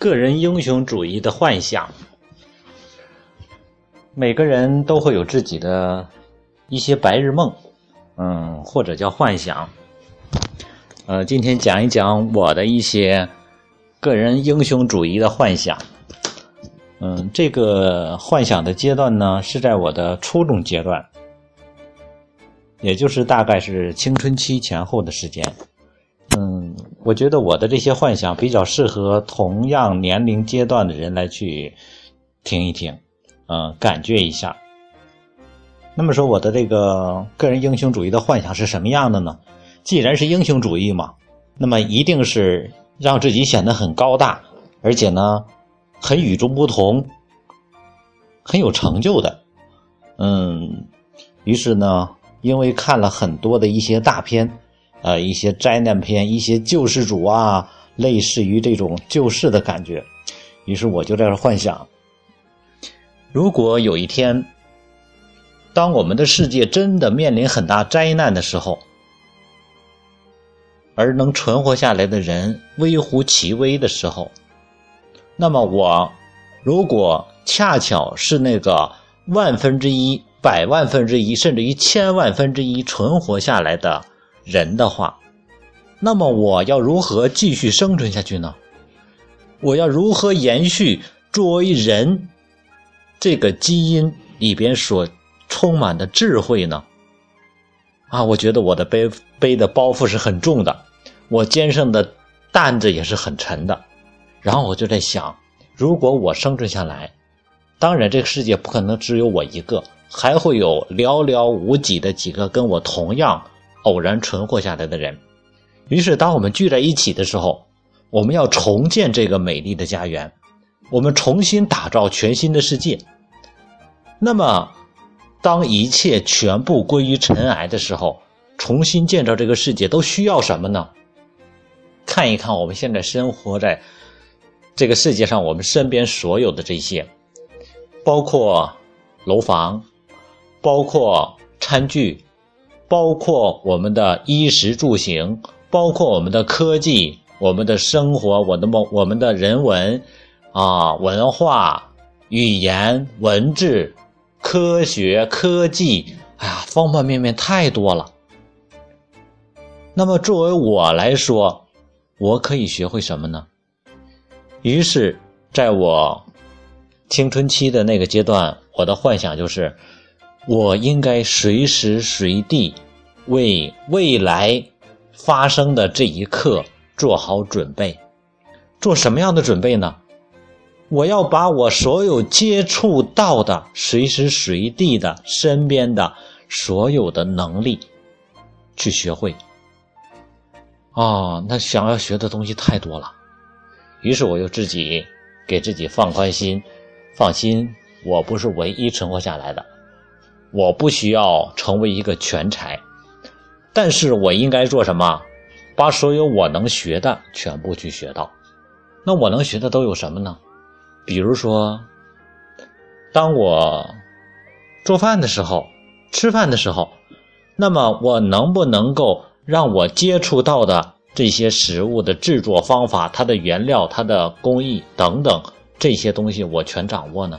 个人英雄主义的幻想，每个人都会有自己的一些白日梦，嗯，或者叫幻想。呃，今天讲一讲我的一些个人英雄主义的幻想。嗯，这个幻想的阶段呢，是在我的初中阶段，也就是大概是青春期前后的时间。嗯，我觉得我的这些幻想比较适合同样年龄阶段的人来去听一听，嗯，感觉一下。那么说，我的这个个人英雄主义的幻想是什么样的呢？既然是英雄主义嘛，那么一定是让自己显得很高大，而且呢，很与众不同，很有成就的。嗯，于是呢，因为看了很多的一些大片。呃，一些灾难片，一些救世主啊，类似于这种救世的感觉。于是我就在这幻想：如果有一天，当我们的世界真的面临很大灾难的时候，而能存活下来的人微乎其微的时候，那么我如果恰巧是那个万分之一、百万分之一，甚至于千万分之一存活下来的。人的话，那么我要如何继续生存下去呢？我要如何延续作为人这个基因里边所充满的智慧呢？啊，我觉得我的背背的包袱是很重的，我肩上的担子也是很沉的。然后我就在想，如果我生存下来，当然这个世界不可能只有我一个，还会有寥寥无几的几个跟我同样。偶然存活下来的人，于是当我们聚在一起的时候，我们要重建这个美丽的家园，我们重新打造全新的世界。那么，当一切全部归于尘埃的时候，重新建造这个世界都需要什么呢？看一看我们现在生活在这个世界上，我们身边所有的这些，包括楼房，包括餐具。包括我们的衣食住行，包括我们的科技，我们的生活，我的梦，我们的人文，啊，文化、语言、文字、科学、科技，哎呀，方方面面太多了。那么作为我来说，我可以学会什么呢？于是，在我青春期的那个阶段，我的幻想就是。我应该随时随地为未来发生的这一刻做好准备。做什么样的准备呢？我要把我所有接触到的、随时随地的、身边的所有的能力去学会。哦，那想要学的东西太多了。于是我又自己给自己放宽心，放心，我不是唯一存活下来的。我不需要成为一个全才，但是我应该做什么？把所有我能学的全部去学到。那我能学的都有什么呢？比如说，当我做饭的时候、吃饭的时候，那么我能不能够让我接触到的这些食物的制作方法、它的原料、它的工艺等等这些东西，我全掌握呢？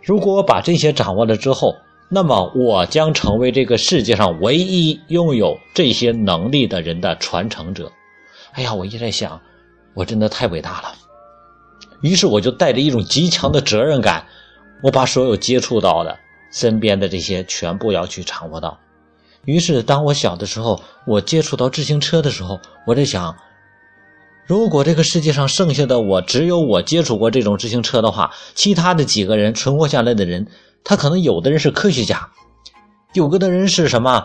如果我把这些掌握了之后，那么我将成为这个世界上唯一拥有这些能力的人的传承者。哎呀，我一直在想，我真的太伟大了。于是我就带着一种极强的责任感，我把所有接触到的、身边的这些全部要去掌握到。于是，当我小的时候，我接触到自行车的时候，我在想，如果这个世界上剩下的我只有我接触过这种自行车的话，其他的几个人存活下来的人。他可能有的人是科学家，有个的人是什么？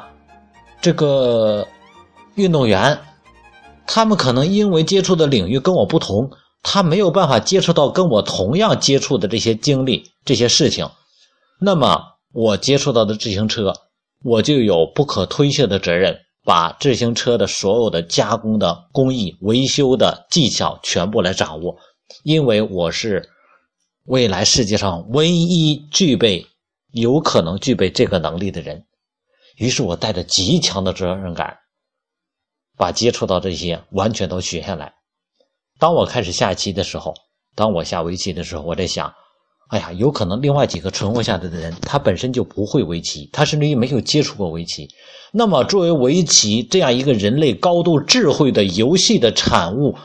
这个运动员，他们可能因为接触的领域跟我不同，他没有办法接触到跟我同样接触的这些经历、这些事情。那么，我接触到的自行车，我就有不可推卸的责任，把自行车的所有的加工的工艺、维修的技巧全部来掌握，因为我是未来世界上唯一具备。有可能具备这个能力的人，于是我带着极强的责任感，把接触到这些完全都学下来。当我开始下棋的时候，当我下围棋的时候，我在想，哎呀，有可能另外几个存活下来的人，他本身就不会围棋，他甚至于没有接触过围棋。那么，作为围棋这样一个人类高度智慧的游戏的产物，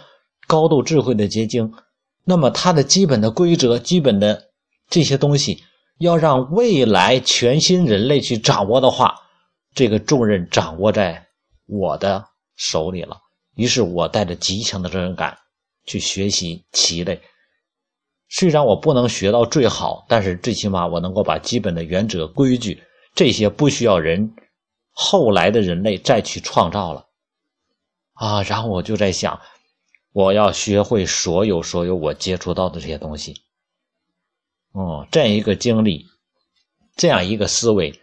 高度智慧的结晶，那么它的基本的规则、基本的这些东西，要让未来全新人类去掌握的话，这个重任掌握在我的手里了。于是我带着极强的责任感去学习棋类。虽然我不能学到最好，但是最起码我能够把基本的原则、规矩这些不需要人后来的人类再去创造了啊。然后我就在想，我要学会所有所有我接触到的这些东西。哦，这样一个经历，这样一个思维，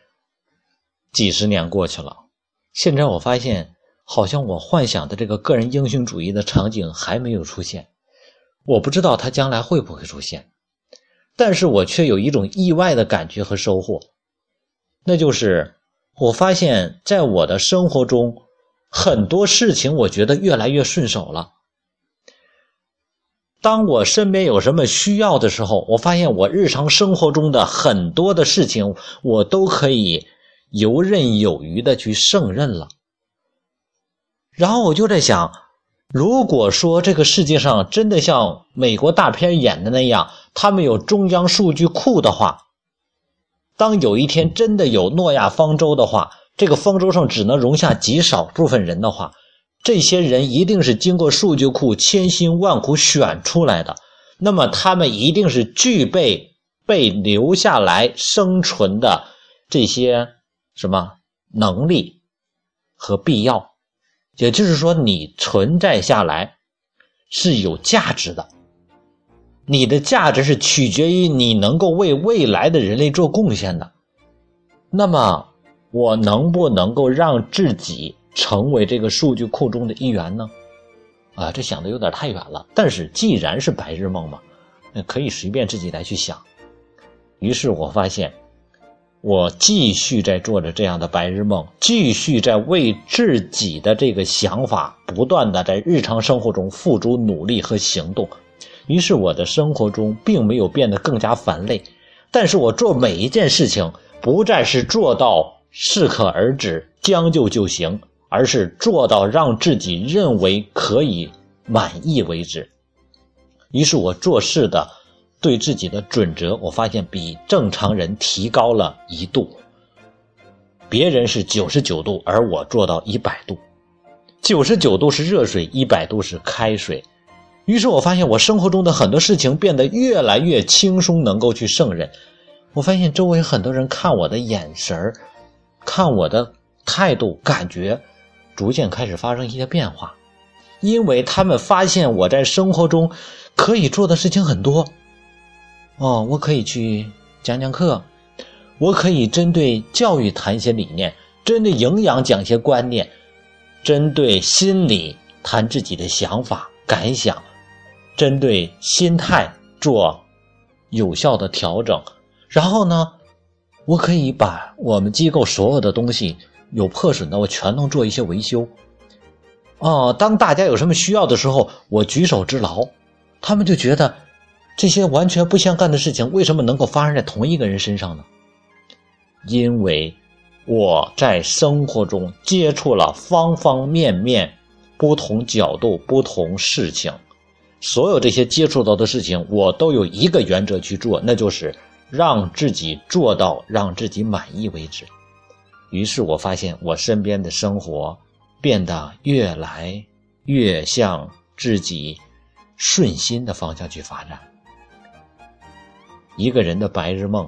几十年过去了，现在我发现。好像我幻想的这个个人英雄主义的场景还没有出现，我不知道它将来会不会出现，但是我却有一种意外的感觉和收获，那就是我发现在我的生活中很多事情，我觉得越来越顺手了。当我身边有什么需要的时候，我发现我日常生活中的很多的事情，我都可以游刃有余的去胜任了。然后我就在想，如果说这个世界上真的像美国大片演的那样，他们有中央数据库的话，当有一天真的有诺亚方舟的话，这个方舟上只能容下极少部分人的话，这些人一定是经过数据库千辛万苦选出来的，那么他们一定是具备被留下来生存的这些什么能力和必要。也就是说，你存在下来是有价值的，你的价值是取决于你能够为未来的人类做贡献的。那么，我能不能够让自己成为这个数据库中的一员呢？啊，这想的有点太远了。但是，既然是白日梦嘛，那可以随便自己来去想。于是我发现。我继续在做着这样的白日梦，继续在为自己的这个想法不断的在日常生活中付诸努力和行动。于是我的生活中并没有变得更加繁累，但是我做每一件事情不再是做到适可而止、将就就行，而是做到让自己认为可以满意为止。于是我做事的。对自己的准则，我发现比正常人提高了一度。别人是九十九度，而我做到一百度。九十九度是热水，一百度是开水。于是我发现我生活中的很多事情变得越来越轻松，能够去胜任。我发现周围很多人看我的眼神儿看我的态度、感觉，逐渐开始发生一些变化，因为他们发现我在生活中可以做的事情很多。哦，我可以去讲讲课，我可以针对教育谈一些理念，针对营养讲一些观念，针对心理谈自己的想法感想，针对心态做有效的调整。然后呢，我可以把我们机构所有的东西有破损的，我全都做一些维修。哦，当大家有什么需要的时候，我举手之劳，他们就觉得。这些完全不相干的事情，为什么能够发生在同一个人身上呢？因为我在生活中接触了方方面面、不同角度、不同事情，所有这些接触到的事情，我都有一个原则去做，那就是让自己做到让自己满意为止。于是我发现，我身边的生活变得越来越向自己顺心的方向去发展。一个人的白日梦，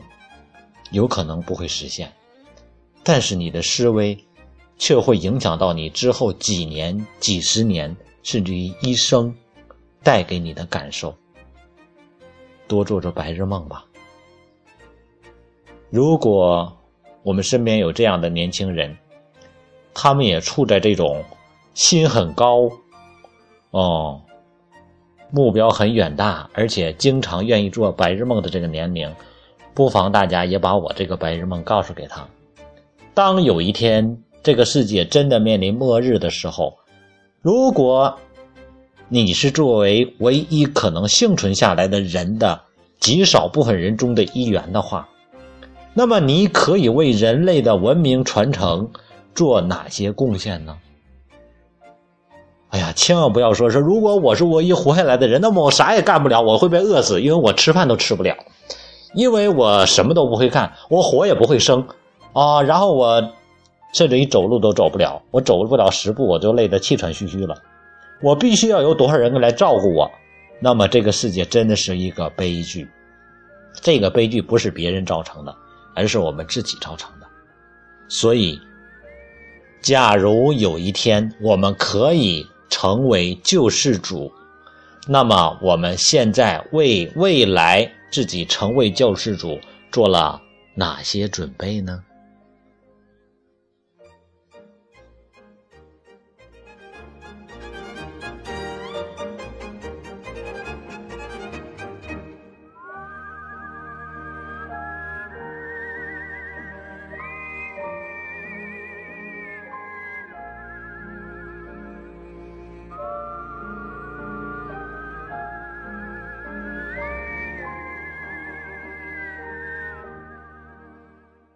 有可能不会实现，但是你的思维，却会影响到你之后几年、几十年，甚至于一生，带给你的感受。多做做白日梦吧。如果我们身边有这样的年轻人，他们也处在这种心很高，哦。目标很远大，而且经常愿意做白日梦的这个年龄，不妨大家也把我这个白日梦告诉给他。当有一天这个世界真的面临末日的时候，如果你是作为唯一可能幸存下来的人的极少部分人中的一员的话，那么你可以为人类的文明传承做哪些贡献呢？哎呀，千万不要说说，如果我是唯一活下来的人，那么我啥也干不了，我会被饿死，因为我吃饭都吃不了，因为我什么都不会干，我火也不会生。啊，然后我甚至于走路都走不了，我走不了十步我就累得气喘吁吁了，我必须要有多少人来照顾我，那么这个世界真的是一个悲剧，这个悲剧不是别人造成的，而是我们自己造成的，所以，假如有一天我们可以。成为救世主，那么我们现在为未来自己成为救世主做了哪些准备呢？